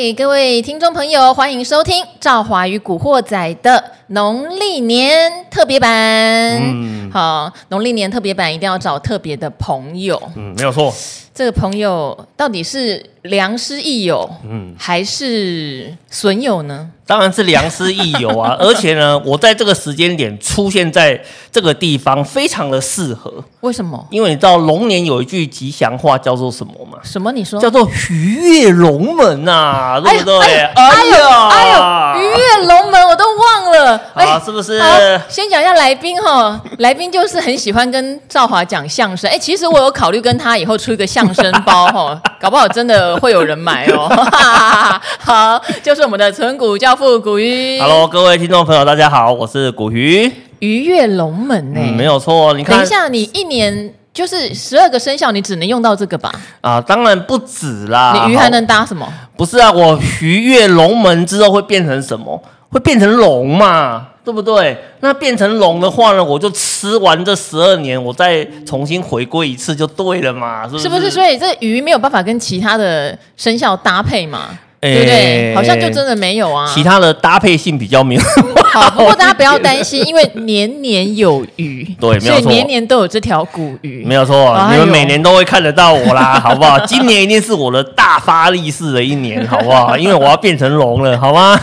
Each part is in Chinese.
嗨，各位听众朋友，欢迎收听《赵华与古惑仔》的农历年特别版。嗯，好，农历年特别版一定要找特别的朋友。嗯，没有错。这个朋友到底是良师益友，嗯，还是损友呢？当然是良师益友啊！而且呢，我在这个时间点出现在这个地方，非常的适合。为什么？因为你知道龙年有一句吉祥话叫做什么吗？什么？你说？叫做“鱼跃龙门”呐，对不对？哎，哎呦，哎呦，鱼跃龙门，我都忘了。啊，是不是？先讲一下来宾哈，来宾就是很喜欢跟赵华讲相声。哎，其实我有考虑跟他以后出一个相声包哈，搞不好真的会有人买哦。好，就是我们的存股教父。古鱼，Hello，各位听众朋友，大家好，我是古鱼。鱼跃龙门呢、欸嗯？没有错。你看，等一下，你一年就是十二个生肖，你只能用到这个吧？啊，当然不止啦。你鱼还能搭什么？不是啊，我鱼跃龙门之后会变成什么？会变成龙嘛？对不对？那变成龙的话呢，我就吃完这十二年，我再重新回归一次就对了嘛？是不是？所以这鱼没有办法跟其他的生肖搭配嘛？对不对？好像就真的没有啊。其他的搭配性比较没有。好，不过大家不要担心，因为年年有余，对，没有错，所以年年都有这条古鱼，没有错。你们每年都会看得到我啦，好不好？今年一定是我的大发利市的一年，好不好？因为我要变成龙了，好吗？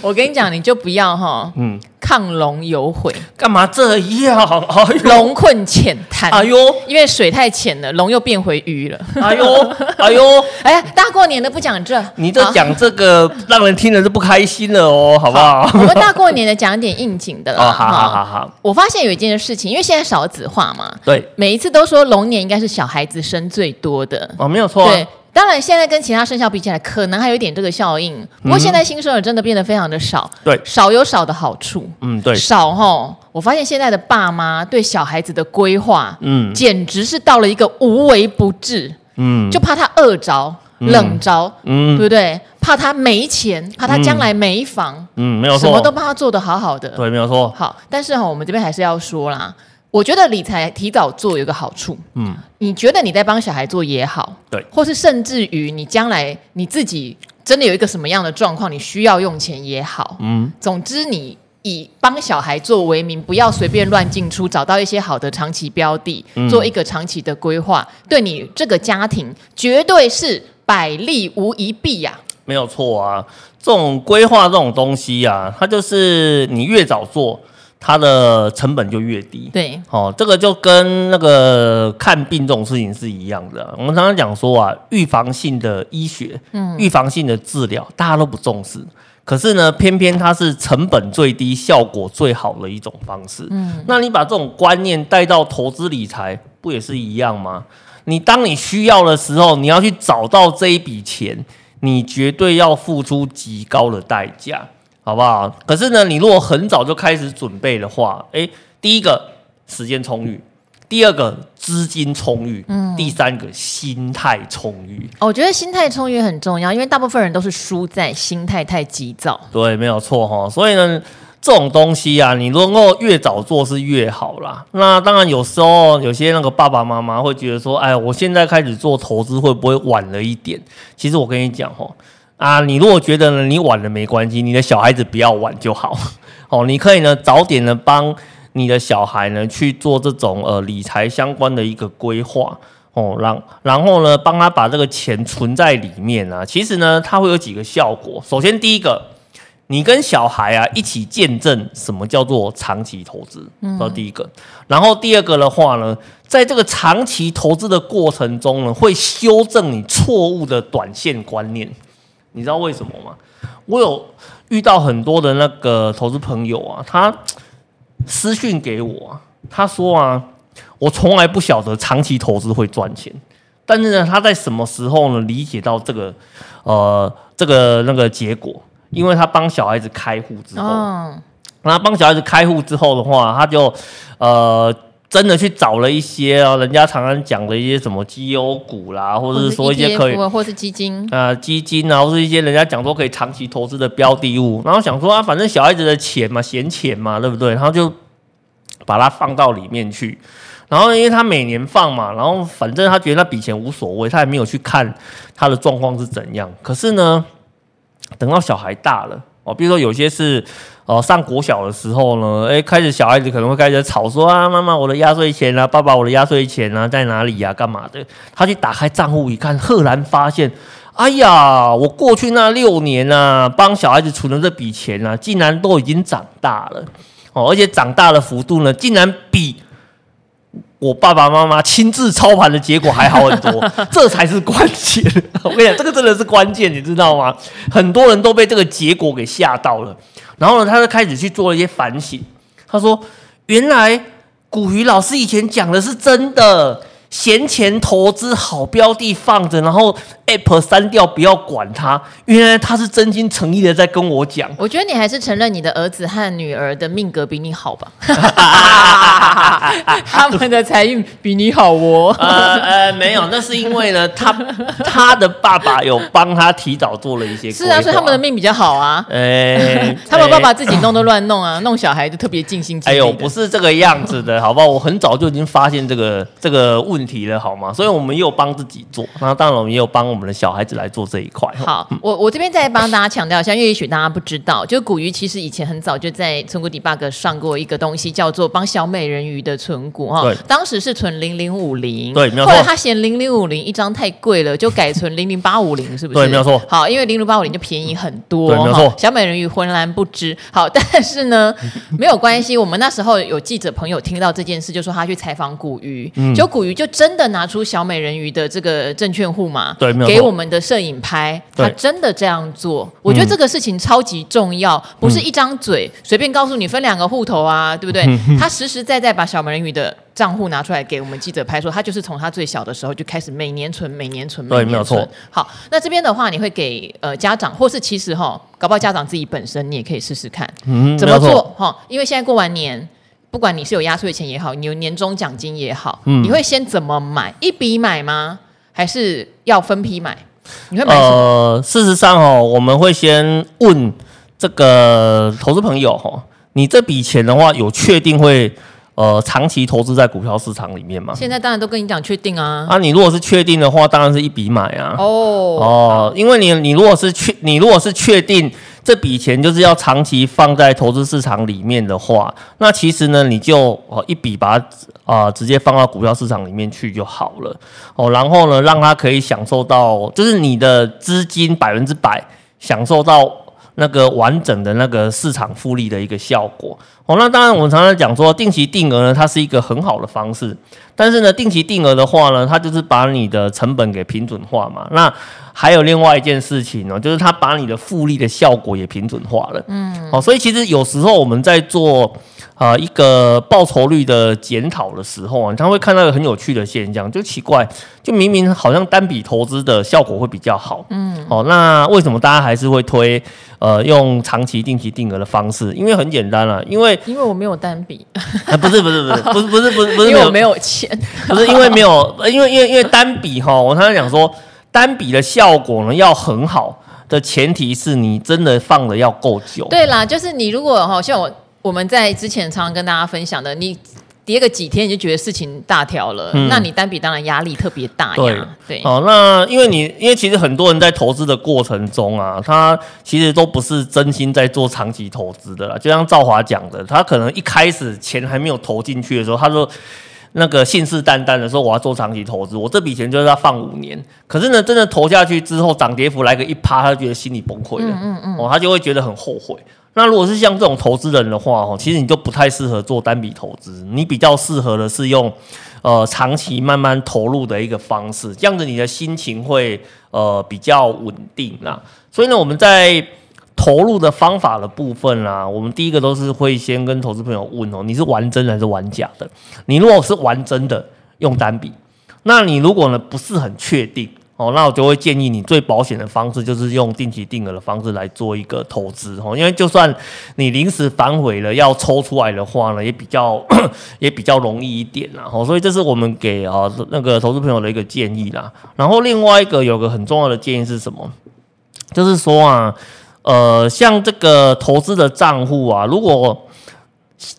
我跟你讲，你就不要哈，嗯。亢龙有悔，干嘛这样？龙困浅滩。哎呦，因为水太浅了，龙又变回鱼了。哎呦，哎呦，哎呀，大过年的不讲这，你这讲这个让人听了是不开心了哦，好不好？好，我们大过年的讲点应景的啦。哦，好好好好。我发现有一件事情，因为现在少子化嘛，对，每一次都说龙年应该是小孩子生最多的。哦，没有错。对。当然，现在跟其他生肖比起来，可能还有一点这个效应。不过现在新生儿真的变得非常的少，对，少有少的好处。嗯，对，少哈。我发现现在的爸妈对小孩子的规划，嗯，简直是到了一个无微不至。嗯，就怕他饿着、冷着，嗯，对不对？怕他没钱，怕他将来没房，嗯，没有错，什么都帮他做得好好的。对，没有错。好，但是哈，我们这边还是要说啦。我觉得理财提早做有个好处，嗯，你觉得你在帮小孩做也好，对，或是甚至于你将来你自己真的有一个什么样的状况，你需要用钱也好，嗯，总之你以帮小孩做为名，不要随便乱进出，找到一些好的长期标的，嗯，做一个长期的规划，对你这个家庭绝对是百利无一弊呀，啊，没有错啊，这种规划这种东西啊，它就是你越早做。它的成本就越低，对，哦，这个就跟那个看病这种事情是一样的。我们常常讲说啊，预防性的医学，嗯，预防性的治疗，大家都不重视，可是呢，偏偏它是成本最低、效果最好的一种方式。嗯，那你把这种观念带到投资理财，不也是一样吗？你当你需要的时候，你要去找到这一笔钱，你绝对要付出极高的代价。好不好？可是呢，你如果很早就开始准备的话，诶，第一个时间充裕，第二个资金充裕，嗯，第三个心态充裕。哦，我觉得心态充裕很重要，因为大部分人都是输在心态太急躁。对，没有错哈。所以呢，这种东西啊，你能够越早做是越好啦。那当然，有时候有些那个爸爸妈妈会觉得说，哎，我现在开始做投资会不会晚了一点？其实我跟你讲哈。啊，你如果觉得呢，你晚了没关系，你的小孩子不要晚就好。哦，你可以呢早点呢帮你的小孩呢去做这种呃理财相关的一个规划哦，然然后呢帮他把这个钱存在里面啊。其实呢，它会有几个效果。首先第一个，你跟小孩啊一起见证什么叫做长期投资，这是第一个。然后第二个的话呢，在这个长期投资的过程中呢，会修正你错误的短线观念。你知道为什么吗？我有遇到很多的那个投资朋友啊，他私讯给我，他说啊，我从来不晓得长期投资会赚钱，但是呢，他在什么时候呢理解到这个呃这个那个结果？因为他帮小孩子开户之后，那帮小孩子开户之后的话，他就呃。真的去找了一些啊，人家常常讲的一些什么绩优股啦，或者是说一些可以，或是基金啊，基金啊，或是一些人家讲说可以长期投资的标的物，然后想说啊，反正小孩子的钱嘛，闲钱嘛，对不对？然后就把它放到里面去，然后因为他每年放嘛，然后反正他觉得那笔钱无所谓，他也没有去看他的状况是怎样。可是呢，等到小孩大了哦，比如说有些是呃上国小的时候呢，哎，开始小孩子可能会开始吵说啊，妈妈我的压岁钱啊，爸爸我的压岁钱啊在哪里呀、啊？干嘛的？他去打开账户一看，赫然发现。哎呀，我过去那六年啊，帮小孩子存的这笔钱啊，竟然都已经长大了哦，而且长大的幅度呢，竟然比我爸爸妈妈亲自操盘的结果还好很多，这才是关键。我跟你讲，这个真的是关键，你知道吗？很多人都被这个结果给吓到了，然后呢，他就开始去做了一些反省。他说：“原来古鱼老师以前讲的是真的。”闲钱投资好标的放着，然后 App 删掉，不要管它。原来他是真心诚意的在跟我讲。我觉得你还是承认你的儿子和女儿的命格比你好吧？他们的财运比你好哦。呃呃，没有，那是因为呢，他他的爸爸有帮他提早做了一些。是啊，所以他们的命比较好啊。哎，他们爸爸自己弄都乱弄啊，弄小孩就特别尽心尽力。哎呦，不是这个样子的，好不好？我很早就已经发现这个这个问题。了好吗？所以我们也有帮自己做，那当然我们也有帮我们的小孩子来做这一块。好，我我这边再帮大家强调一下，因为也许大家不知道，就古鱼其实以前很早就在村姑 Debug 上过一个东西，叫做帮小美人鱼的存股哈。对，当时是存零零五零，对，没有错。后来他嫌零零五零一张太贵了，就改存零零八五零，是不是？对，没有错。好，因为零零八五零就便宜很多，对，没有错。小美人鱼浑然不知。好，但是呢，没有关系。我们那时候有记者朋友听到这件事，就说他去采访古鱼，嗯，就古鱼就真的拿出。小美人鱼的这个证券户嘛，对，没有给我们的摄影拍，他真的这样做，我觉得这个事情超级重要，嗯、不是一张嘴随便告诉你分两个户头啊，对不对？嗯、他实实在在把小美人鱼的账户拿出来给我们记者拍，说他就是从他最小的时候就开始每年存，每年存，每年存，对，没有错。好，那这边的话，你会给呃家长，或是其实哈，搞不好家长自己本身你也可以试试看，嗯，怎么做哈？因为现在过完年。不管你是有压岁钱也好，你有年终奖金也好，嗯，你会先怎么买？一笔买吗？还是要分批买？你会买什么？呃，事实上哦，我们会先问这个投资朋友哈，你这笔钱的话，有确定会呃长期投资在股票市场里面吗？现在当然都跟你讲确定啊。啊，你如果是确定的话，当然是一笔买啊。哦哦，因为你你如果是确你如果是确定。这笔钱就是要长期放在投资市场里面的话，那其实呢，你就哦一笔把它啊、呃、直接放到股票市场里面去就好了哦，然后呢，让它可以享受到，就是你的资金百分之百享受到那个完整的那个市场复利的一个效果哦。那当然，我们常常讲说定期定额呢，它是一个很好的方式，但是呢，定期定额的话呢，它就是把你的成本给平准化嘛。那还有另外一件事情呢，就是它把你的复利的效果也平准化了。嗯，哦，所以其实有时候我们在做啊一个报酬率的检讨的时候啊，他会看到一个很有趣的现象，就奇怪，就明明好像单笔投资的效果会比较好。嗯，哦，那为什么大家还是会推呃用长期定期定额的方式？因为很简单了，因为因为我没有单笔。啊，不是不是不是 不是不是不是不是因为我没有钱，不是因为没有，因为因为因为单笔哈，我刚才讲说。单笔的效果呢，要很好的前提是你真的放的要够久。对啦，就是你如果哈，像我我们在之前常常跟大家分享的，你跌个几天你就觉得事情大条了，嗯、那你单笔当然压力特别大呀。对，对哦，那因为你因为其实很多人在投资的过程中啊，他其实都不是真心在做长期投资的啦。就像赵华讲的，他可能一开始钱还没有投进去的时候，他说。那个信誓旦旦的说我要做长期投资，我这笔钱就是要放五年。可是呢，真的投下去之后，涨跌幅来个一趴，他就觉得心里崩溃了。嗯嗯嗯，哦，他就会觉得很后悔。那如果是像这种投资人的话，哦，其实你就不太适合做单笔投资，你比较适合的是用呃长期慢慢投入的一个方式，这样子你的心情会呃比较稳定啦。所以呢，我们在。投入的方法的部分啦、我们第一个都是会先跟投资朋友问哦，你是玩真的还是玩假的？你如果是玩真的，用单笔；那你如果呢不是很确定哦，那我就会建议你最保险的方式就是用定期定额的方式来做一个投资哦，因为就算你临时反悔了要抽出来的话呢，也比较 也比较容易一点啦。哦，所以这是我们给啊那个投资朋友的一个建议啦。然后另外一个有个很重要的建议是什么？就是说啊。呃，像这个投资的账户啊，如果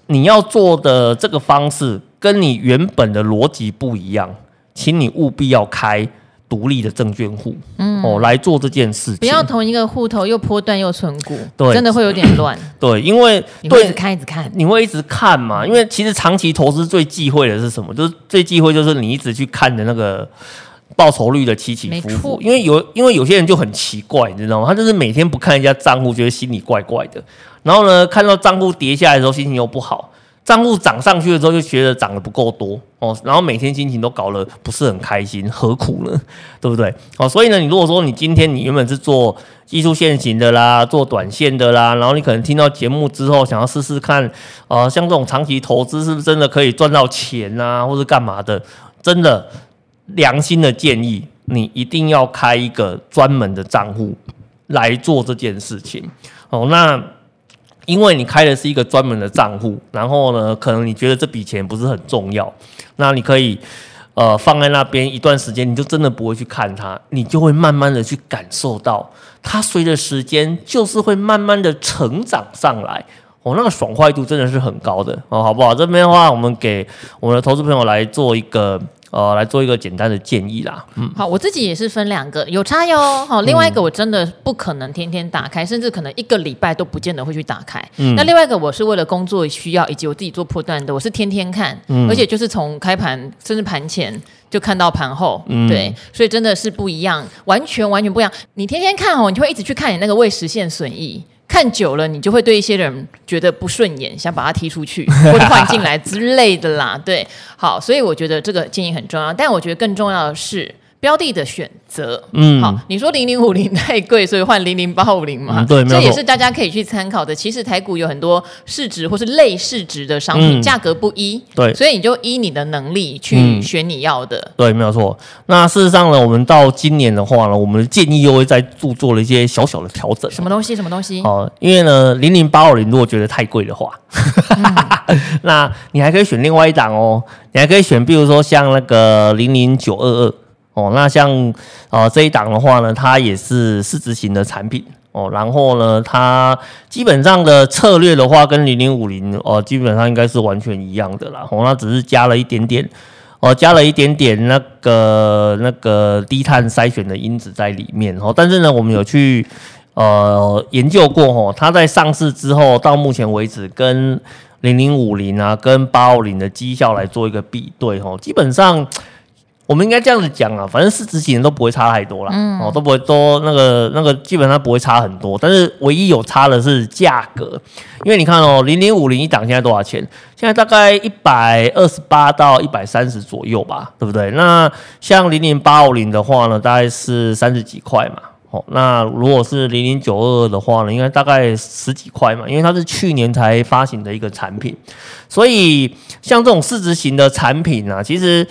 你要做的这个方式跟你原本的逻辑不一样，请你务必要开独立的证券户，嗯，哦，来做这件事情。不要同一个户头又波段又存股，对，真的会有点乱。对，因为对一直看，一直看，你会一直看嘛？因为其实长期投资最忌讳的是什么？就是最忌讳就是你一直去看的那个报酬率的起起伏伏。因为有，因为有些人就很奇怪，你知道吗？他就是每天不看一下账户，觉得心里怪怪的。然后呢，看到账户跌下来的时候，心情又不好。账户涨上去了之后，就觉得涨得不够多哦，然后每天心情都搞得不是很开心，何苦呢？对不对？哦，所以呢，你如果说你今天你原本是做技术线型的啦，做短线的啦，然后你可能听到节目之后，想要试试看，呃，像这种长期投资是不是真的可以赚到钱啊，或是干嘛的？真的，良心的建议，你一定要开一个专门的账户来做这件事情哦。那。因为你开的是一个专门的账户，然后呢，可能你觉得这笔钱不是很重要，那你可以呃放在那边一段时间，你就真的不会去看它，你就会慢慢的去感受到它随着时间就是会慢慢的成长上来，哦，那个爽快度真的是很高的哦，好不好？这边的话，我们给我们的投资朋友来做一个。呃，来做一个简单的建议啦。嗯，好，我自己也是分两个，有差哟。好，另外一个我真的不可能天天打开，嗯、甚至可能一个礼拜都不见得会去打开。嗯，那另外一个我是为了工作需要以及我自己做破断的，我是天天看，嗯、而且就是从开盘甚至盘前就看到盘后，嗯、对，所以真的是不一样，完全完全不一样。你天天看哦，你就会一直去看你那个未实现损益。看久了，你就会对一些人觉得不顺眼，想把他踢出去 或者换进来之类的啦。对，好，所以我觉得这个建议很重要。但我觉得更重要的是。标的的选择，嗯，好，你说零零五零太贵，所以换零零八五零嘛，对，这也是大家可以去参考的。其实台股有很多市值或是类市值的商品，价格不一，对，所以你就依你的能力去选你要的。对，没有错。那事实上呢，我们到今年的话呢，我们的建议又会再做做了一些小小的调整。什么东西？什么东西？哦，因为呢，零零八五零如果觉得太贵的话，那你还可以选另外一档哦，你还可以选，比如说像那个零零九二二。哦，那像呃这一档的话呢，它也是市值型的产品哦，然后呢，它基本上的策略的话，跟零零五零哦，基本上应该是完全一样的啦。哦，那只是加了一点点，哦，加了一点点那个那个低碳筛选的因子在里面哦。但是呢，我们有去呃研究过哦，它在上市之后到目前为止，跟零零五零啊，跟八五零的绩效来做一个比对哦，基本上。我们应该这样子讲啊，反正市值型都不会差太多啦，嗯、哦，都不会都那个那个基本上不会差很多，但是唯一有差的是价格，因为你看哦，零零五零一档现在多少钱？现在大概一百二十八到一百三十左右吧，对不对？那像零零八五零的话呢，大概是三十几块嘛，哦，那如果是零零九二二的话呢，应该大概十几块嘛，因为它是去年才发行的一个产品，所以像这种市值型的产品啊，其实。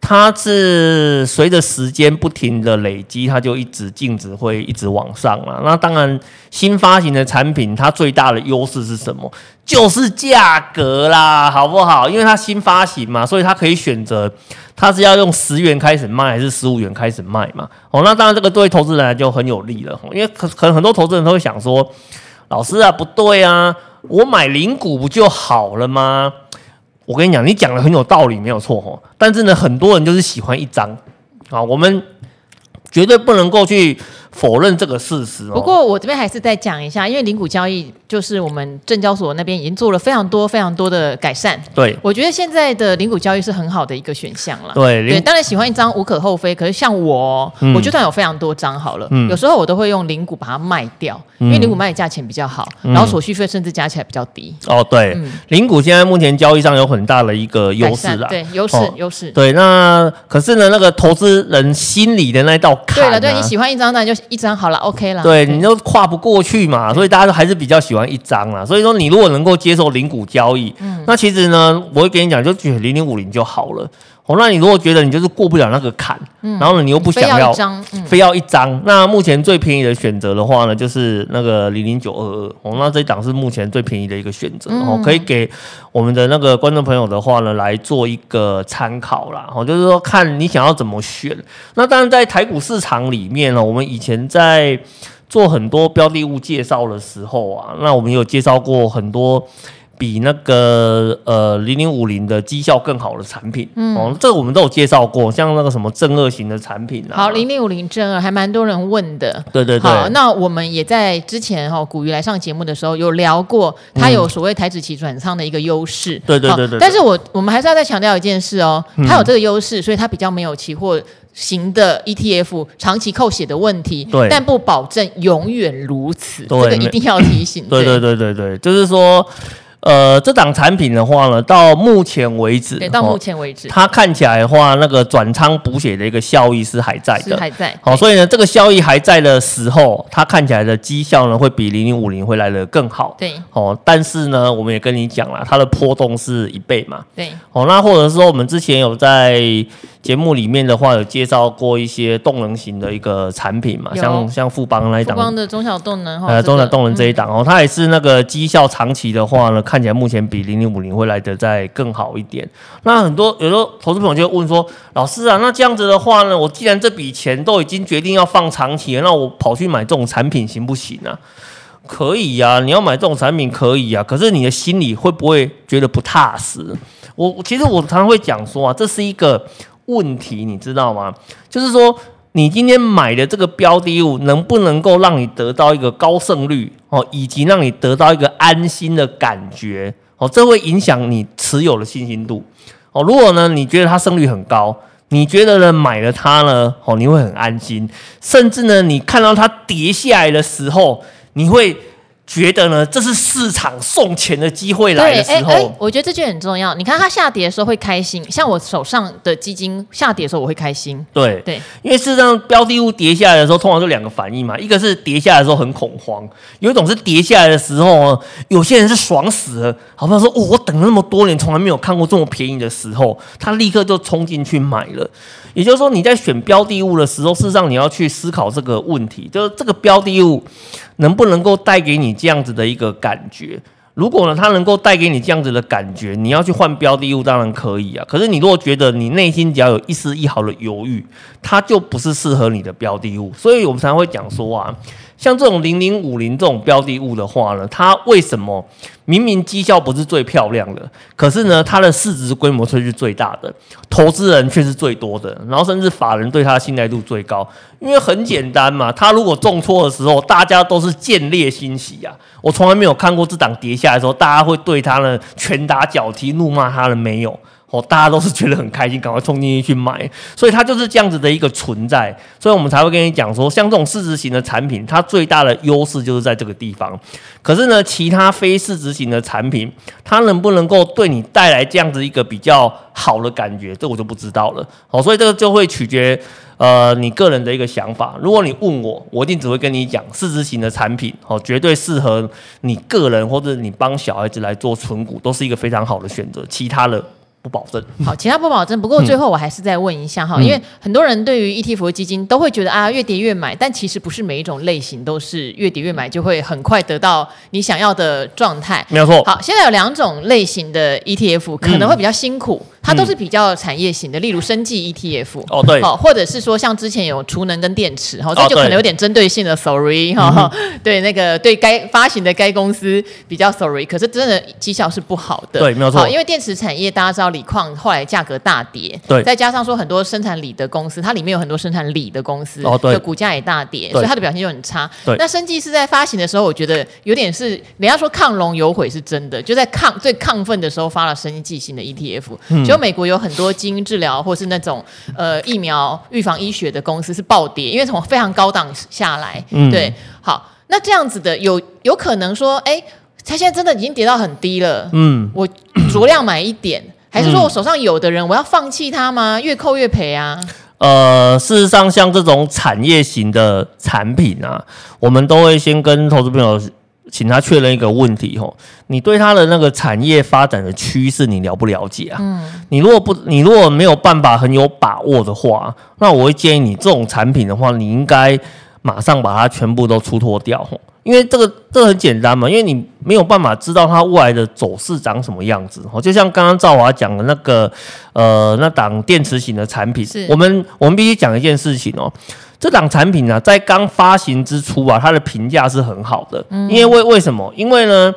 它是随着时间不停的累积，它就一直净值会一直往上了。那当然，新发行的产品它最大的优势是什么？就是价格啦，好不好？因为它新发行嘛，所以它可以选择它是要用十元开始卖，还是十五元开始卖嘛。哦，那当然这个对投资人就很有利了。因为可可能很多投资人都会想说，老师啊，不对啊，我买零股不就好了吗？我跟你讲，你讲的很有道理，没有错吼。但是呢，很多人就是喜欢一张啊，我们绝对不能够去否认这个事实。不过我这边还是再讲一下，因为零股交易。就是我们证交所那边已经做了非常多非常多的改善。对，我觉得现在的零股交易是很好的一个选项了。对，对，当然喜欢一张无可厚非。可是像我，嗯、我就算有非常多张好了，嗯、有时候我都会用零股把它卖掉，嗯、因为零股卖的价钱比较好，嗯、然后手续费甚至加起来比较低。哦，对，嗯、零股现在目前交易上有很大的一个优势啦。对，优势优势。对，那可是呢，那个投资人心里的那道坎、啊。对了，对，你喜欢一张，那就一张好了，OK 了。对，你就跨不过去嘛，所以大家都还是比较喜欢一张啦。所以说，你如果能够接受零股交易，嗯、那其实呢，我会跟你讲，就选零零五零就好了。哦，那你如果觉得你就是过不了那个坎，嗯、然后呢，你又不想要，非要，嗯、非要一张，那目前最便宜的选择的话呢，就是那个零零九二二。哦，那这一档是目前最便宜的一个选择，哦、嗯，可以给我们的那个观众朋友的话呢，来做一个参考啦。哦，就是说看你想要怎么选。那当然，在台股市场里面呢，我们以前在。做很多标的物介绍的时候啊，那我们有介绍过很多比那个呃零零五零的绩效更好的产品，嗯，哦，这个我们都有介绍过，像那个什么正二型的产品啊。好，零零五零正二还蛮多人问的。对对对。好，那我们也在之前哈、哦，古鱼来上节目的时候有聊过，它有所谓台指期转仓的一个优势。嗯、对对对对。但是我我们还是要再强调一件事哦，它有这个优势，所以它比较没有期货型的 ETF 长期扣血的问题。对。但不保证永远如此，对这个一定要提醒。对对对对对，就是说。呃，这档产品的话呢，到目前为止，对，到目前为止，哦、它看起来的话，那个转仓补血的一个效益是还在的，是还在。好、哦，所以呢，这个效益还在的时候，它看起来的绩效呢，会比零零五零会来的更好。对，哦，但是呢，我们也跟你讲了，它的波动是一倍嘛。对，哦，那或者说我们之前有在。节目里面的话有介绍过一些动能型的一个产品嘛，像像富邦那一档，富邦的中小动能，呃，中小动能这一档哦，它也是那个绩效长期的话呢，看起来目前比零零五零会来得再更好一点。那很多有时候投资朋友就会问说，老师啊，那这样子的话呢，我既然这笔钱都已经决定要放长期了，那我跑去买这种产品行不行啊？可以呀，你要买这种产品可以呀，可是你的心里会不会觉得不踏实？我其实我常常会讲说啊，这是一个。问题你知道吗？就是说，你今天买的这个标的物能不能够让你得到一个高胜率哦，以及让你得到一个安心的感觉哦，这会影响你持有的信心度哦。如果呢，你觉得它胜率很高，你觉得呢买了它呢哦，你会很安心，甚至呢，你看到它跌下来的时候，你会。觉得呢，这是市场送钱的机会来的时候，欸、我觉得这句很重要。你看它下跌的时候会开心，像我手上的基金下跌的时候我会开心。对对，因为事实上标的物跌下来的时候，通常就两个反应嘛，一个是跌下来的时候很恐慌，有一种是跌下来的时候，有些人是爽死了，好不好说，哦，我等了那么多年，从来没有看过这么便宜的时候，他立刻就冲进去买了。也就是说，你在选标的物的时候，事实上你要去思考这个问题，就是这个标的物能不能够带给你这样子的一个感觉。如果呢，它能够带给你这样子的感觉，你要去换标的物，当然可以啊。可是你如果觉得你内心只要有一丝一毫的犹豫，它就不是适合你的标的物。所以我们常常会讲说啊。像这种零零五零这种标的物的话呢，它为什么明明绩效不是最漂亮的，可是呢，它的市值规模却是最大的，投资人却是最多的，然后甚至法人对它的信赖度最高？因为很简单嘛，它如果重挫的时候，大家都是见猎心喜啊。我从来没有看过这档跌下来的时候，大家会对它呢拳打脚踢、怒骂它的没有。哦，大家都是觉得很开心，赶快冲进去去买，所以它就是这样子的一个存在，所以我们才会跟你讲说，像这种市值型的产品，它最大的优势就是在这个地方。可是呢，其他非市值型的产品，它能不能够对你带来这样子一个比较好的感觉，这我就不知道了。好，所以这个就会取决呃你个人的一个想法。如果你问我，我一定只会跟你讲，市值型的产品哦，绝对适合你个人或者你帮小孩子来做存股，都是一个非常好的选择。其他的。不保证，好，其他不保证。不过最后我还是再问一下哈，嗯、因为很多人对于 ETF 基金都会觉得啊，越跌越买，但其实不是每一种类型都是越跌越买就会很快得到你想要的状态。没有错。好，现在有两种类型的 ETF 可能会比较辛苦。嗯它都是比较产业型的，例如生技 ETF 哦，对，好，或者是说像之前有储能跟电池，哈，这就可能有点针对性的，sorry 哈，对那个对该发行的该公司比较 sorry，可是真的绩效是不好的，对，没有错，因为电池产业大家知道锂矿后来价格大跌，对，再加上说很多生产锂的公司，它里面有很多生产锂的公司，哦，对，股价也大跌，所以它的表现就很差。对，那生技是在发行的时候，我觉得有点是人家说亢龙有悔是真的，就在亢最亢奋的时候发了生技型的 ETF，结果美国有很多。基因治疗或是那种呃疫苗预防医学的公司是暴跌，因为从非常高档下来，嗯、对，好，那这样子的有有可能说，哎、欸，它现在真的已经跌到很低了，嗯，我酌量买一点，还是说我手上有的人我要放弃它吗？越扣越赔啊？呃，事实上，像这种产业型的产品啊，我们都会先跟投资朋友。请他确认一个问题吼，你对他的那个产业发展的趋势你了不了解啊？嗯，你如果不，你如果没有办法很有把握的话，那我会建议你这种产品的话，你应该马上把它全部都出脱掉，因为这个这个很简单嘛，因为你没有办法知道它未来的走势长什么样子哦，就像刚刚赵华讲的那个呃那档电池型的产品，我们我们必须讲一件事情哦。这档产品呢、啊，在刚发行之初啊，它的评价是很好的。嗯、因为为为什么？因为呢，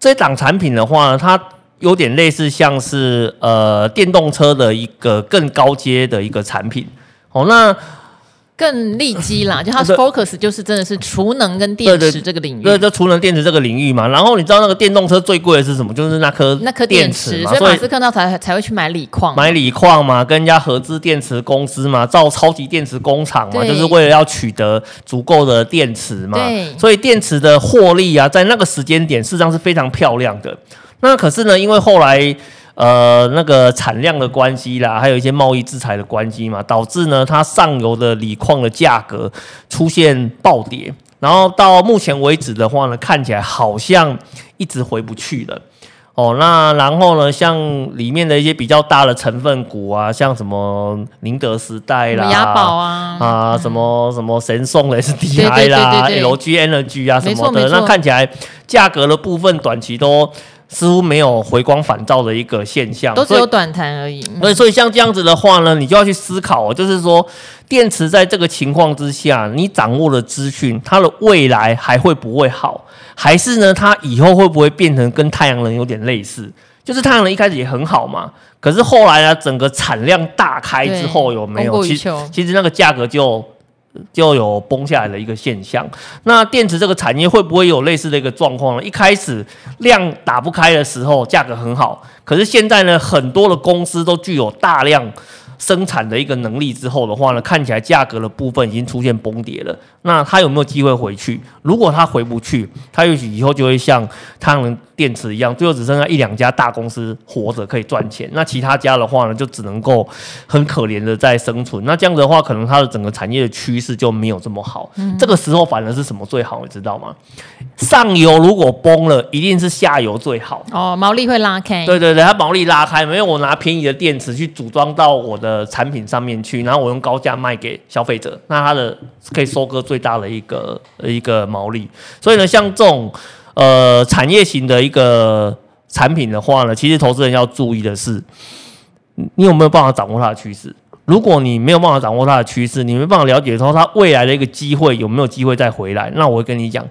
这档产品的话呢，它有点类似像是呃电动车的一个更高阶的一个产品。哦，那。更利基啦，就它 focus 就是真的是储能跟电池这个领域，对，就储能电池这个领域嘛。然后你知道那个电动车最贵的是什么？就是那颗那颗电池，所以马斯克那才才会去买锂矿，买锂矿嘛，跟人家合资电池公司嘛，造超级电池工厂嘛，就是为了要取得足够的电池嘛。对，所以电池的获利啊，在那个时间点，事实上是非常漂亮的。那可是呢，因为后来。呃，那个产量的关系啦，还有一些贸易制裁的关系嘛，导致呢，它上游的锂矿的价格出现暴跌，然后到目前为止的话呢，看起来好像一直回不去了。哦，那然后呢，像里面的一些比较大的成分股啊，像什么宁德时代啦、雅宝啊、啊、嗯、什么什么神送 SDI 啦、LG Energy 啊什么的，那看起来价格的部分短期都。似乎没有回光返照的一个现象，都只有短弹而已。所以，所以像这样子的话呢，你就要去思考，就是说，电池在这个情况之下，你掌握的资讯，它的未来还会不会好？还是呢，它以后会不会变成跟太阳能有点类似？就是太阳能一开始也很好嘛，可是后来呢，整个产量大开之后，有没有？其实，其实那个价格就。就有崩下来的一个现象。那电池这个产业会不会有类似的一个状况呢？一开始量打不开的时候，价格很好，可是现在呢，很多的公司都具有大量生产的一个能力之后的话呢，看起来价格的部分已经出现崩跌了。那它有没有机会回去？如果它回不去，它也许以后就会像太阳能电池一样，最后只剩下一两家大公司活着可以赚钱。那其他家的话呢，就只能够很可怜的在生存。那这样子的话，可能它的整个产业的趋势就没有这么好。嗯、这个时候反而是什么最好？你知道吗？上游如果崩了，一定是下游最好。哦，毛利会拉开。对对对，它毛利拉开，没有我拿便宜的电池去组装到我的呃产品上面去，然后我用高价卖给消费者，那它的可以收割最大的一个一个毛利。所以呢，像这种呃产业型的一个产品的话呢，其实投资人要注意的是，你有没有办法掌握它的趋势？如果你没有办法掌握它的趋势，你没办法了解说它未来的一个机会有没有机会再回来，那我会跟你讲，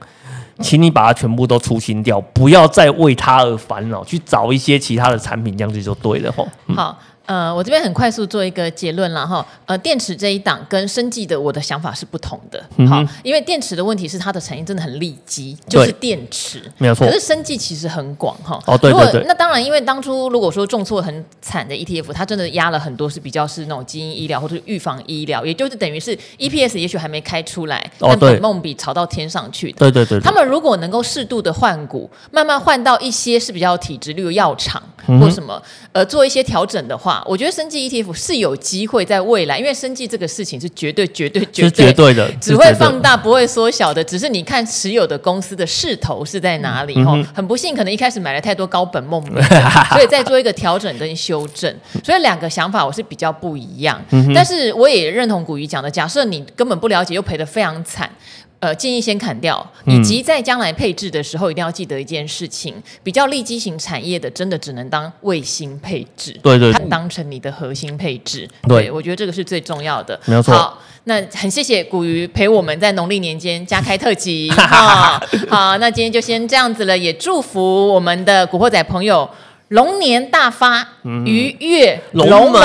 请你把它全部都出清掉，不要再为它而烦恼，去找一些其他的产品，这样子就对了吼。好。呃，我这边很快速做一个结论了哈。呃，电池这一档跟生技的我的想法是不同的。嗯、好，因为电池的问题是它的产业真的很利基，就是电池，没有错。可是生技其实很广哈。哦，对对对。如果那当然，因为当初如果说重挫很惨的 ETF，它真的压了很多是比较是那种基因医疗或者是预防医疗，也就是等于是 EPS 也许还没开出来，但本梦比炒到天上去的。对对对，对。他们如果能够适度的换股，慢慢换到一些是比较体质，例如药厂或什么，呃，做一些调整的话。我觉得生技 ETF 是有机会在未来，因为生技这个事情是绝对、绝对、绝对、绝对的，只会放大不会缩小的。只是你看持有的公司的势头是在哪里？嗯、很不幸，可能一开始买了太多高本梦比，所以再做一个调整跟修正。所以两个想法我是比较不一样，但是我也认同古鱼讲的，假设你根本不了解又赔得非常惨。呃，建议先砍掉，以及在将来配置的时候，一定要记得一件事情：比较利基型产业的，真的只能当卫星配置，对对，它当成你的核心配置。对，对我觉得这个是最重要的。没有错。好，那很谢谢古鱼陪我们在农历年间加开特辑。好，好，那今天就先这样子了，也祝福我们的古惑仔朋友龙年大发，鱼跃龙门。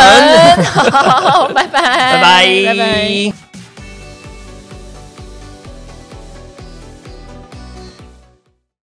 好，拜拜，拜拜，拜拜。